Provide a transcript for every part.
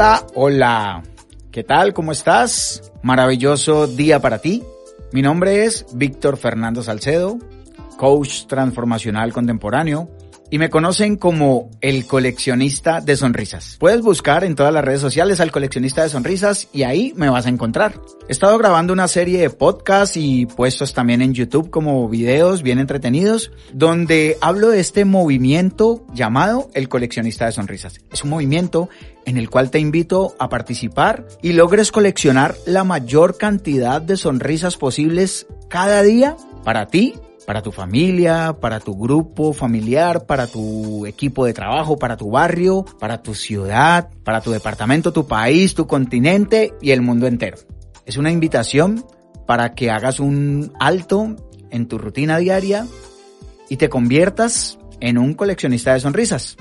Hola, hola. ¿Qué tal? ¿Cómo estás? Maravilloso día para ti. Mi nombre es Víctor Fernando Salcedo, coach transformacional contemporáneo y me conocen como el coleccionista de sonrisas. Puedes buscar en todas las redes sociales al coleccionista de sonrisas y ahí me vas a encontrar. He estado grabando una serie de podcasts y puestos también en YouTube como videos bien entretenidos donde hablo de este movimiento llamado el coleccionista de sonrisas. Es un movimiento en el cual te invito a participar y logres coleccionar la mayor cantidad de sonrisas posibles cada día para ti para tu familia, para tu grupo familiar, para tu equipo de trabajo, para tu barrio, para tu ciudad, para tu departamento, tu país, tu continente y el mundo entero. Es una invitación para que hagas un alto en tu rutina diaria y te conviertas en un coleccionista de sonrisas.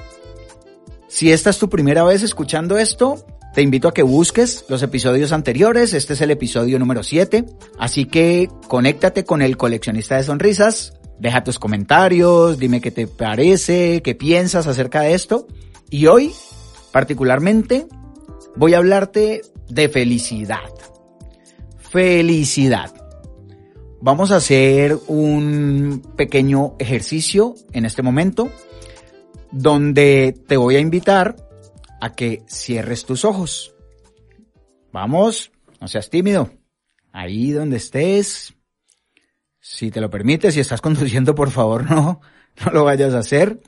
Si esta es tu primera vez escuchando esto, te invito a que busques los episodios anteriores, este es el episodio número 7, así que conéctate con el coleccionista de sonrisas, deja tus comentarios, dime qué te parece, qué piensas acerca de esto. Y hoy, particularmente, voy a hablarte de felicidad. Felicidad. Vamos a hacer un pequeño ejercicio en este momento donde te voy a invitar a que cierres tus ojos. Vamos, no seas tímido. Ahí donde estés, si te lo permites, si estás conduciendo, por favor, no, no lo vayas a hacer.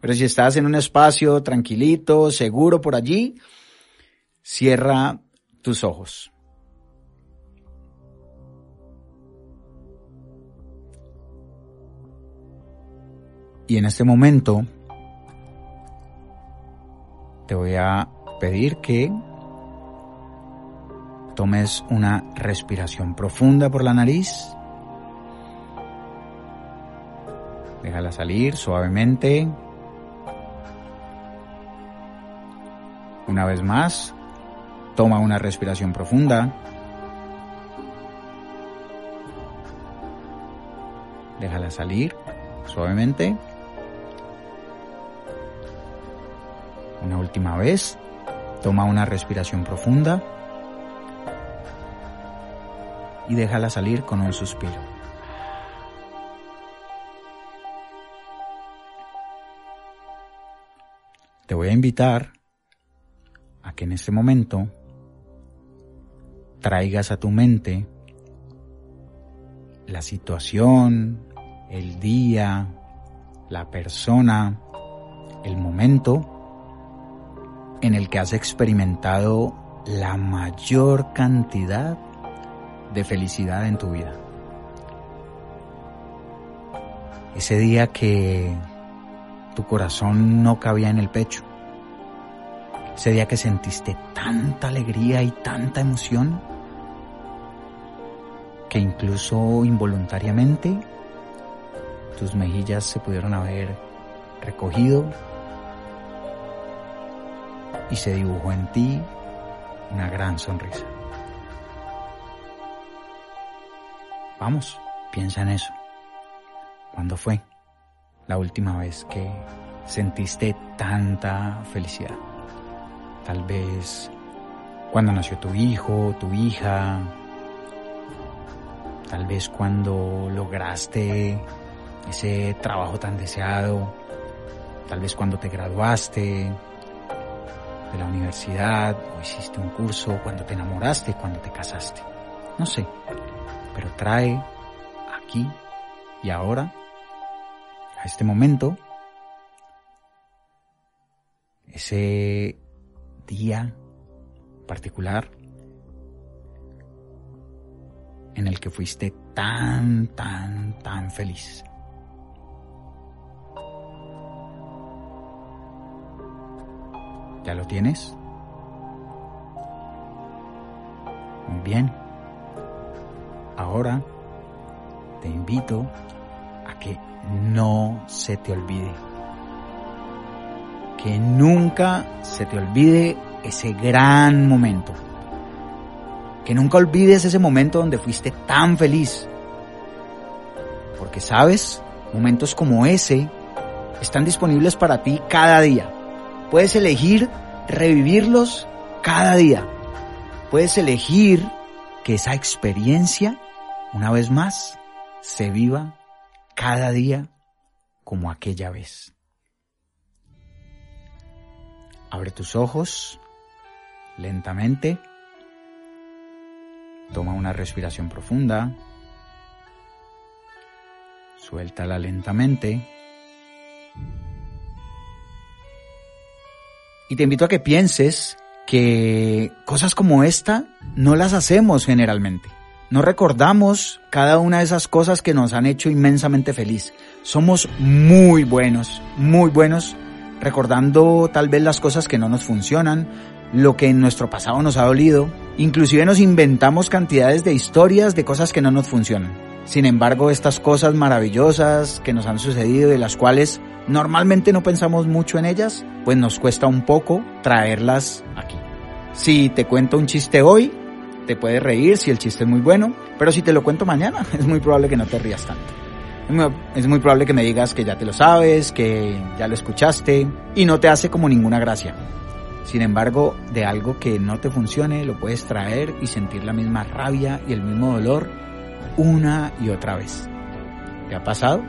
Pero si estás en un espacio tranquilito, seguro por allí, cierra tus ojos. Y en este momento te voy a pedir que tomes una respiración profunda por la nariz. Déjala salir suavemente. Una vez más, toma una respiración profunda. Déjala salir suavemente. Una última vez, toma una respiración profunda y déjala salir con un suspiro. Te voy a invitar a que en este momento traigas a tu mente la situación, el día, la persona, el momento en el que has experimentado la mayor cantidad de felicidad en tu vida. Ese día que tu corazón no cabía en el pecho. Ese día que sentiste tanta alegría y tanta emoción que incluso involuntariamente tus mejillas se pudieron haber recogido y se dibujó en ti una gran sonrisa. Vamos, piensa en eso. ¿Cuándo fue la última vez que sentiste tanta felicidad? Tal vez cuando nació tu hijo, tu hija, tal vez cuando lograste ese trabajo tan deseado, tal vez cuando te graduaste, de la universidad o hiciste un curso, cuando te enamoraste, cuando te casaste. No sé, pero trae aquí y ahora, a este momento, ese día particular en el que fuiste tan, tan, tan feliz. ¿Ya lo tienes? Muy bien. Ahora te invito a que no se te olvide. Que nunca se te olvide ese gran momento. Que nunca olvides ese momento donde fuiste tan feliz. Porque sabes, momentos como ese están disponibles para ti cada día. Puedes elegir revivirlos cada día. Puedes elegir que esa experiencia, una vez más, se viva cada día como aquella vez. Abre tus ojos lentamente. Toma una respiración profunda. Suéltala lentamente. Y te invito a que pienses que cosas como esta no las hacemos generalmente. No recordamos cada una de esas cosas que nos han hecho inmensamente feliz. Somos muy buenos, muy buenos recordando tal vez las cosas que no nos funcionan, lo que en nuestro pasado nos ha dolido. Inclusive nos inventamos cantidades de historias de cosas que no nos funcionan. Sin embargo, estas cosas maravillosas que nos han sucedido y de las cuales normalmente no pensamos mucho en ellas, pues nos cuesta un poco traerlas aquí. Si te cuento un chiste hoy, te puedes reír si el chiste es muy bueno, pero si te lo cuento mañana, es muy probable que no te rías tanto. Es muy probable que me digas que ya te lo sabes, que ya lo escuchaste y no te hace como ninguna gracia. Sin embargo, de algo que no te funcione, lo puedes traer y sentir la misma rabia y el mismo dolor una y otra vez. ¿Te ha pasado?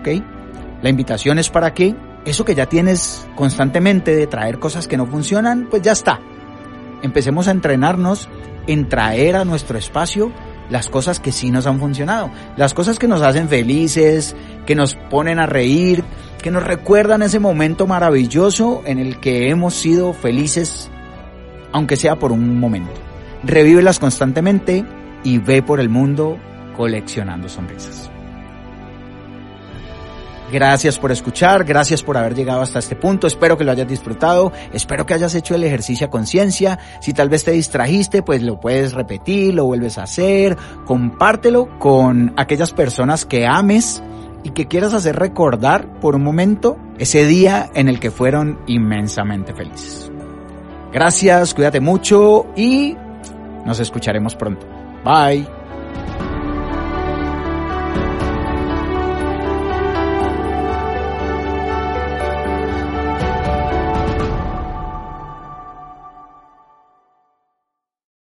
¿Ok? La invitación es para que eso que ya tienes constantemente de traer cosas que no funcionan, pues ya está. Empecemos a entrenarnos en traer a nuestro espacio las cosas que sí nos han funcionado, las cosas que nos hacen felices, que nos ponen a reír, que nos recuerdan ese momento maravilloso en el que hemos sido felices, aunque sea por un momento. Revívelas constantemente y ve por el mundo coleccionando sonrisas. Gracias por escuchar, gracias por haber llegado hasta este punto, espero que lo hayas disfrutado, espero que hayas hecho el ejercicio a conciencia, si tal vez te distrajiste, pues lo puedes repetir, lo vuelves a hacer, compártelo con aquellas personas que ames y que quieras hacer recordar por un momento ese día en el que fueron inmensamente felices. Gracias, cuídate mucho y nos escucharemos pronto. Bye.